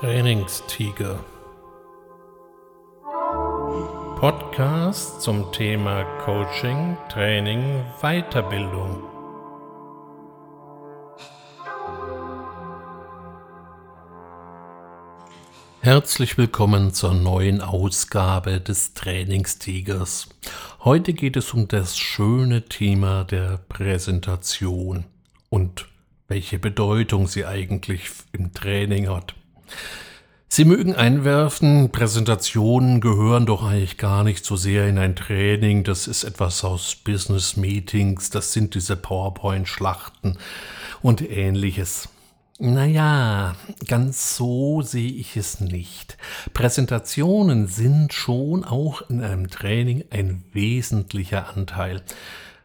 Trainingstiger. Podcast zum Thema Coaching, Training, Weiterbildung. Herzlich willkommen zur neuen Ausgabe des Trainingstigers. Heute geht es um das schöne Thema der Präsentation und welche Bedeutung sie eigentlich im Training hat. Sie mögen einwerfen, Präsentationen gehören doch eigentlich gar nicht so sehr in ein Training, das ist etwas aus Business Meetings, das sind diese PowerPoint-Schlachten und ähnliches. Naja, ganz so sehe ich es nicht. Präsentationen sind schon auch in einem Training ein wesentlicher Anteil.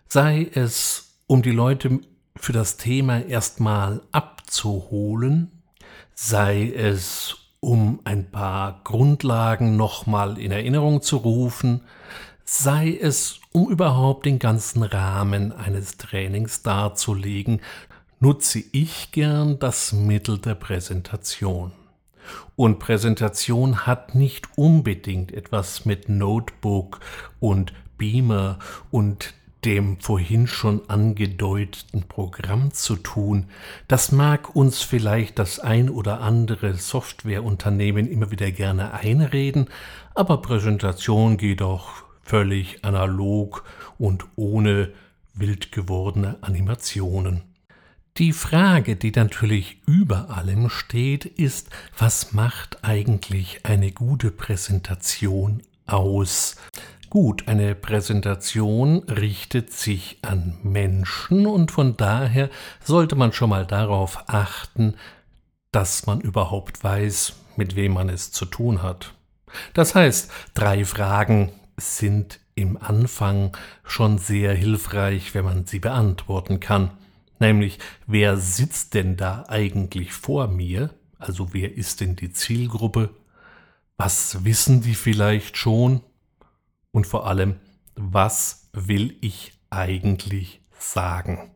Sei es, um die Leute für das Thema erstmal abzuholen, sei es um ein paar Grundlagen nochmal in Erinnerung zu rufen, sei es um überhaupt den ganzen Rahmen eines Trainings darzulegen, nutze ich gern das Mittel der Präsentation. Und Präsentation hat nicht unbedingt etwas mit Notebook und Beamer und dem vorhin schon angedeuteten Programm zu tun. Das mag uns vielleicht das ein oder andere Softwareunternehmen immer wieder gerne einreden, aber Präsentation geht auch völlig analog und ohne wild gewordene Animationen. Die Frage, die natürlich über allem steht, ist, was macht eigentlich eine gute Präsentation aus? Gut, eine Präsentation richtet sich an Menschen und von daher sollte man schon mal darauf achten, dass man überhaupt weiß, mit wem man es zu tun hat. Das heißt, drei Fragen sind im Anfang schon sehr hilfreich, wenn man sie beantworten kann. Nämlich, wer sitzt denn da eigentlich vor mir? Also wer ist denn die Zielgruppe? Was wissen die vielleicht schon? Und vor allem, was will ich eigentlich sagen?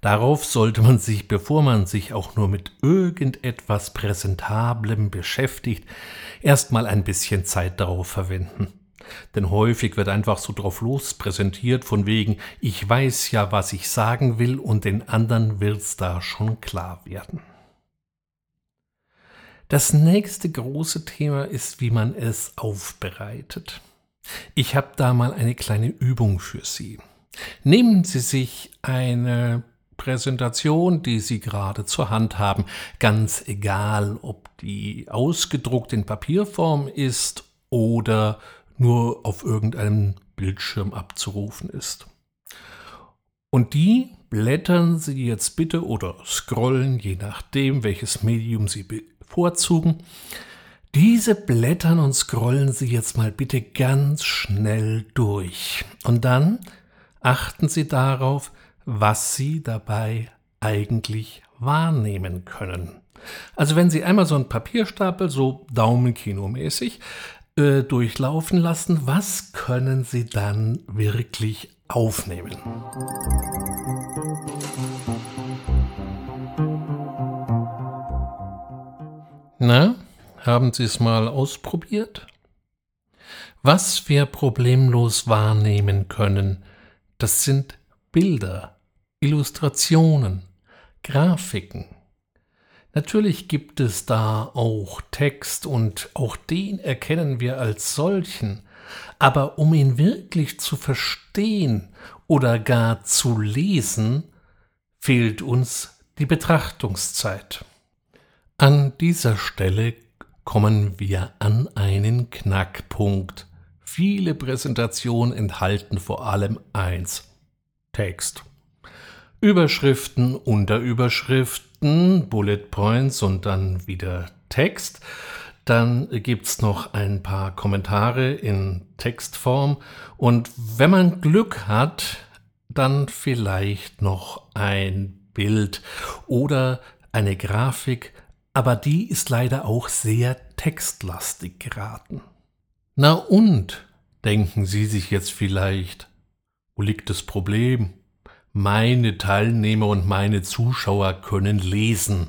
Darauf sollte man sich, bevor man sich auch nur mit irgendetwas Präsentablem beschäftigt, erstmal ein bisschen Zeit darauf verwenden. Denn häufig wird einfach so drauf los präsentiert, von wegen, ich weiß ja, was ich sagen will, und den anderen wird's da schon klar werden. Das nächste große Thema ist, wie man es aufbereitet. Ich habe da mal eine kleine Übung für Sie. Nehmen Sie sich eine Präsentation, die Sie gerade zur Hand haben, ganz egal, ob die ausgedruckt in Papierform ist oder nur auf irgendeinem Bildschirm abzurufen ist. Und die blättern Sie jetzt bitte oder scrollen, je nachdem, welches Medium Sie bevorzugen. Diese blättern und scrollen Sie jetzt mal bitte ganz schnell durch. Und dann achten Sie darauf, was Sie dabei eigentlich wahrnehmen können. Also wenn Sie einmal so einen Papierstapel so Daumenkino-mäßig äh, durchlaufen lassen, was können Sie dann wirklich aufnehmen? Na, haben Sie es mal ausprobiert? Was wir problemlos wahrnehmen können, das sind Bilder, Illustrationen, Grafiken. Natürlich gibt es da auch Text und auch den erkennen wir als solchen, aber um ihn wirklich zu verstehen oder gar zu lesen, fehlt uns die Betrachtungszeit. An dieser Stelle kommen wir an einen Knackpunkt. Viele Präsentationen enthalten vor allem eins Text. Überschriften, Unterüberschriften, Bullet Points und dann wieder Text. Dann gibt es noch ein paar Kommentare in Textform und wenn man Glück hat, dann vielleicht noch ein Bild oder eine Grafik aber die ist leider auch sehr textlastig geraten. Na und, denken Sie sich jetzt vielleicht, wo liegt das Problem? Meine Teilnehmer und meine Zuschauer können lesen.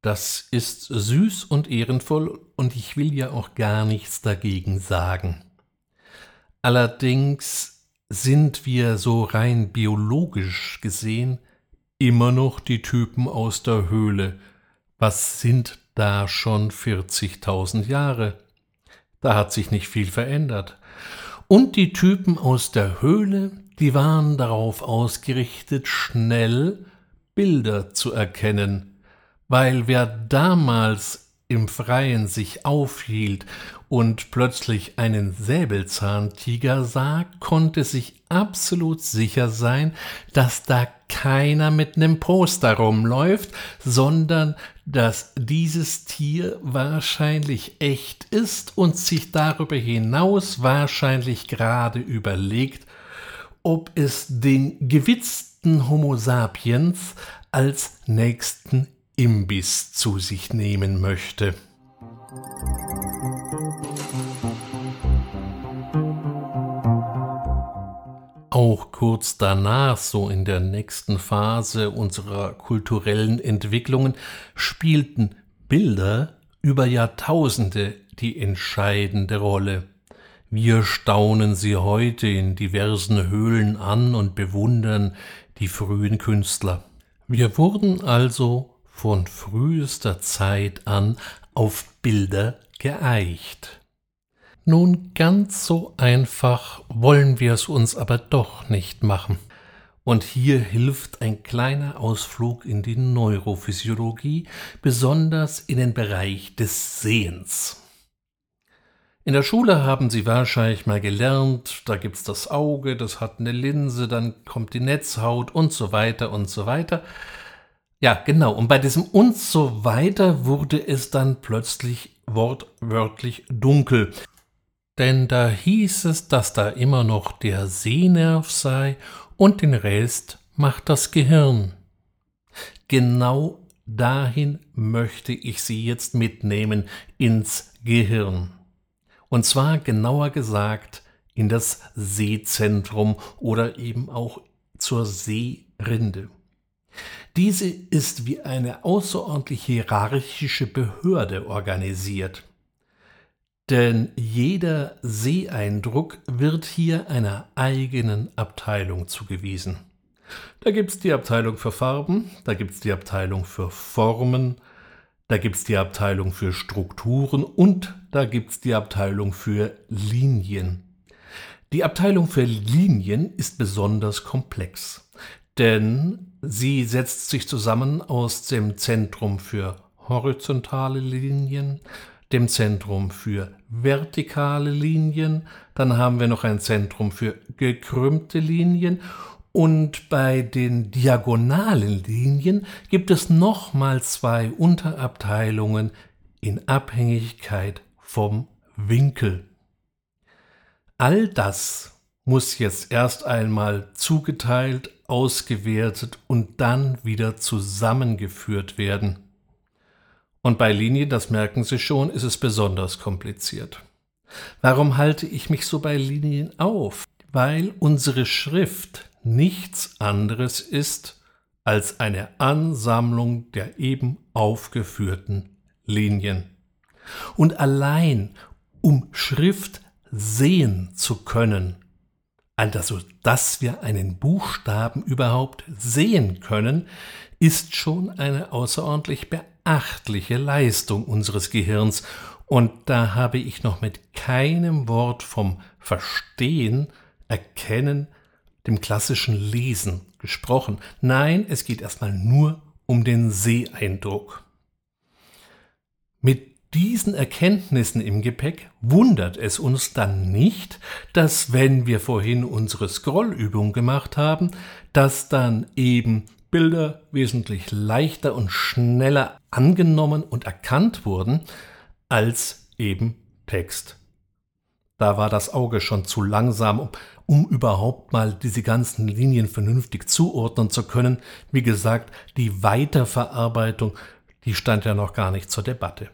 Das ist süß und ehrenvoll und ich will ja auch gar nichts dagegen sagen. Allerdings sind wir so rein biologisch gesehen immer noch die Typen aus der Höhle. Was sind da schon 40.000 Jahre? Da hat sich nicht viel verändert. Und die Typen aus der Höhle, die waren darauf ausgerichtet, schnell Bilder zu erkennen, weil wer damals im Freien sich aufhielt und plötzlich einen Säbelzahntiger sah, konnte sich absolut sicher sein, dass da keiner mit nem Poster rumläuft, sondern dass dieses Tier wahrscheinlich echt ist und sich darüber hinaus wahrscheinlich gerade überlegt, ob es den gewitzten Homo sapiens als nächsten Imbiss zu sich nehmen möchte. Auch kurz danach, so in der nächsten Phase unserer kulturellen Entwicklungen, spielten Bilder über Jahrtausende die entscheidende Rolle. Wir staunen sie heute in diversen Höhlen an und bewundern die frühen Künstler. Wir wurden also von frühester Zeit an auf Bilder geeicht. Nun ganz so einfach wollen wir es uns aber doch nicht machen. Und hier hilft ein kleiner Ausflug in die Neurophysiologie, besonders in den Bereich des Sehens. In der Schule haben Sie wahrscheinlich mal gelernt, da gibt's das Auge, das hat eine Linse, dann kommt die Netzhaut und so weiter und so weiter. Ja, genau. Und bei diesem und so weiter wurde es dann plötzlich wortwörtlich dunkel. Denn da hieß es, dass da immer noch der Sehnerv sei und den Rest macht das Gehirn. Genau dahin möchte ich Sie jetzt mitnehmen, ins Gehirn. Und zwar genauer gesagt in das Sehzentrum oder eben auch zur Sehrinde. Diese ist wie eine außerordentlich hierarchische Behörde organisiert. Denn jeder Seeeindruck wird hier einer eigenen Abteilung zugewiesen. Da gibt es die Abteilung für Farben, da gibt es die Abteilung für Formen, da gibt es die Abteilung für Strukturen und da gibt es die Abteilung für Linien. Die Abteilung für Linien ist besonders komplex, denn sie setzt sich zusammen aus dem Zentrum für horizontale Linien, dem Zentrum für vertikale Linien, dann haben wir noch ein Zentrum für gekrümmte Linien und bei den diagonalen Linien gibt es nochmal zwei Unterabteilungen in Abhängigkeit vom Winkel. All das muss jetzt erst einmal zugeteilt, ausgewertet und dann wieder zusammengeführt werden. Und bei Linien, das merken Sie schon, ist es besonders kompliziert. Warum halte ich mich so bei Linien auf? Weil unsere Schrift nichts anderes ist als eine Ansammlung der eben aufgeführten Linien. Und allein um Schrift sehen zu können, also dass wir einen Buchstaben überhaupt sehen können, ist schon eine außerordentlich beachtliche Leistung unseres Gehirns, und da habe ich noch mit keinem Wort vom Verstehen, Erkennen, dem klassischen Lesen gesprochen. Nein, es geht erstmal nur um den Seeeindruck. Mit diesen Erkenntnissen im Gepäck wundert es uns dann nicht, dass wenn wir vorhin unsere Scrollübung gemacht haben, dass dann eben Bilder wesentlich leichter und schneller angenommen und erkannt wurden als eben Text. Da war das Auge schon zu langsam, um, um, überhaupt mal diese ganzen Linien vernünftig zuordnen zu können. Wie gesagt, die Weiterverarbeitung, die stand ja noch gar nicht zur Debatte.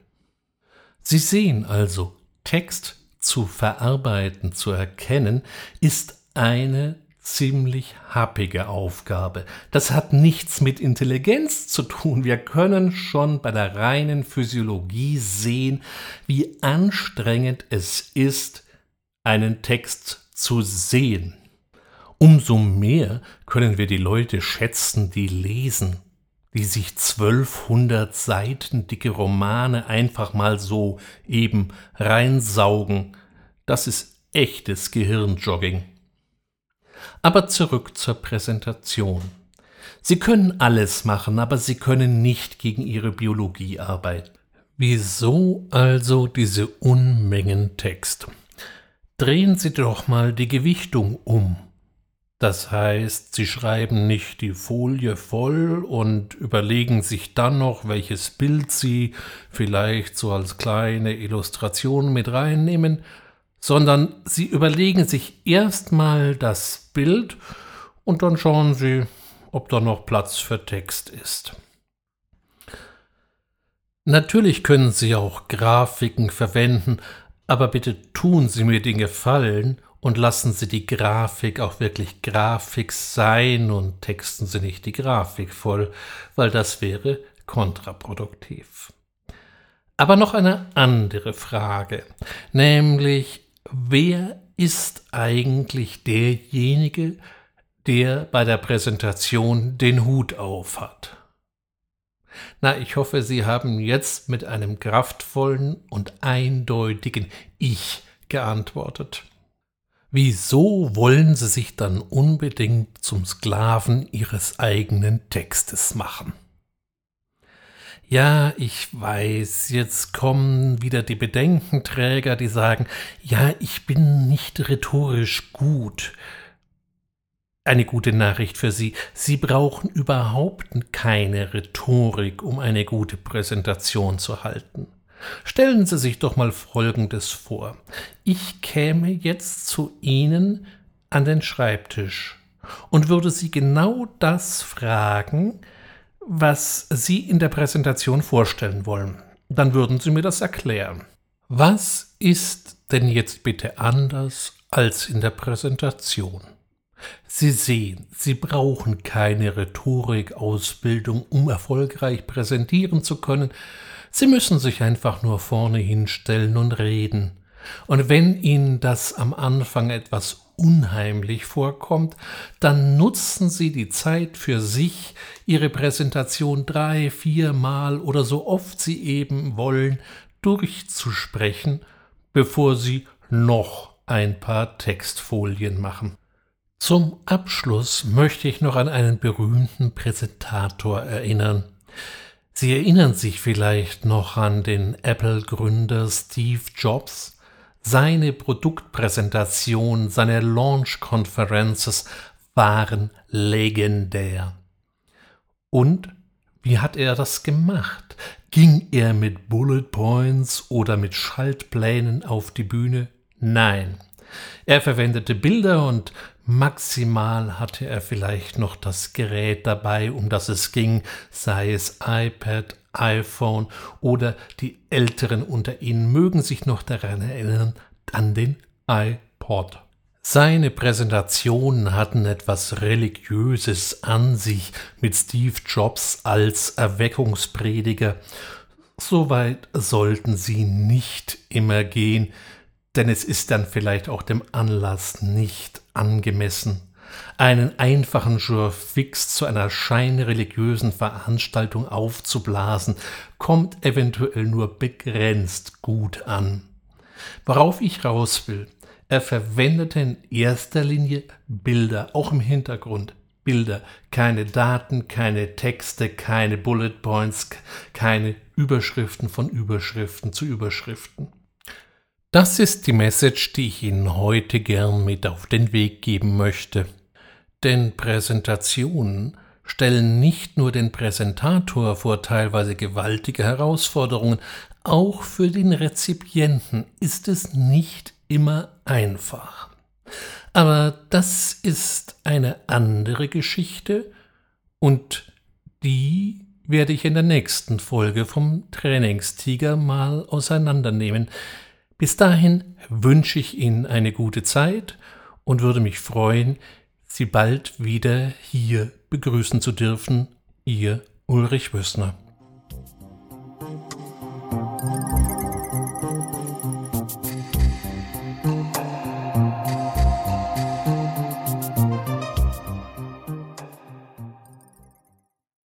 Sie sehen also, Text zu verarbeiten, zu erkennen, ist eine ziemlich happige Aufgabe. Das hat nichts mit Intelligenz zu tun. Wir können schon bei der reinen Physiologie sehen, wie anstrengend es ist, einen Text zu sehen. Umso mehr können wir die Leute schätzen, die lesen, die sich 1200 Seiten dicke Romane einfach mal so eben reinsaugen. Das ist echtes Gehirnjogging. Aber zurück zur Präsentation. Sie können alles machen, aber Sie können nicht gegen Ihre Biologie arbeiten. Wieso also diese Unmengen Text? Drehen Sie doch mal die Gewichtung um. Das heißt, Sie schreiben nicht die Folie voll und überlegen sich dann noch, welches Bild Sie vielleicht so als kleine Illustration mit reinnehmen, sondern Sie überlegen sich erstmal das Bild und dann schauen Sie, ob da noch Platz für Text ist. Natürlich können Sie auch Grafiken verwenden, aber bitte tun Sie mir den Gefallen und lassen Sie die Grafik auch wirklich Grafik sein und texten Sie nicht die Grafik voll, weil das wäre kontraproduktiv. Aber noch eine andere Frage, nämlich wer ist eigentlich derjenige, der bei der Präsentation den Hut auf hat? Na, ich hoffe, Sie haben jetzt mit einem kraftvollen und eindeutigen Ich geantwortet. Wieso wollen Sie sich dann unbedingt zum Sklaven Ihres eigenen Textes machen? Ja, ich weiß, jetzt kommen wieder die Bedenkenträger, die sagen, ja, ich bin nicht rhetorisch gut. Eine gute Nachricht für Sie, Sie brauchen überhaupt keine Rhetorik, um eine gute Präsentation zu halten. Stellen Sie sich doch mal Folgendes vor. Ich käme jetzt zu Ihnen an den Schreibtisch und würde Sie genau das fragen, was Sie in der Präsentation vorstellen wollen. Dann würden Sie mir das erklären. Was ist denn jetzt bitte anders als in der Präsentation? Sie sehen, Sie brauchen keine Rhetorikausbildung, um erfolgreich präsentieren zu können. Sie müssen sich einfach nur vorne hinstellen und reden. Und wenn Ihnen das am Anfang etwas unheimlich vorkommt, dann nutzen Sie die Zeit für sich, Ihre Präsentation drei, viermal oder so oft Sie eben wollen, durchzusprechen, bevor Sie noch ein paar Textfolien machen. Zum Abschluss möchte ich noch an einen berühmten Präsentator erinnern. Sie erinnern sich vielleicht noch an den Apple-Gründer Steve Jobs, seine Produktpräsentation, seine Launch-Conferences waren legendär. Und wie hat er das gemacht? Ging er mit Bullet Points oder mit Schaltplänen auf die Bühne? Nein. Er verwendete Bilder und maximal hatte er vielleicht noch das Gerät dabei, um das es ging, sei es iPad, iPhone oder die Älteren unter Ihnen mögen sich noch daran erinnern, an den iPod. Seine Präsentationen hatten etwas Religiöses an sich mit Steve Jobs als Erweckungsprediger. Soweit sollten Sie nicht immer gehen, denn es ist dann vielleicht auch dem Anlass nicht angemessen einen einfachen Jour fix zu einer scheinreligiösen Veranstaltung aufzublasen, kommt eventuell nur begrenzt gut an. Worauf ich raus will, er verwendete in erster Linie Bilder, auch im Hintergrund. Bilder, keine Daten, keine Texte, keine Bullet Points, keine Überschriften von Überschriften zu Überschriften. Das ist die Message, die ich Ihnen heute gern mit auf den Weg geben möchte. Denn Präsentationen stellen nicht nur den Präsentator vor teilweise gewaltige Herausforderungen, auch für den Rezipienten ist es nicht immer einfach. Aber das ist eine andere Geschichte und die werde ich in der nächsten Folge vom Trainingstiger mal auseinandernehmen. Bis dahin wünsche ich Ihnen eine gute Zeit und würde mich freuen, Sie bald wieder hier begrüßen zu dürfen. Ihr Ulrich Wössner.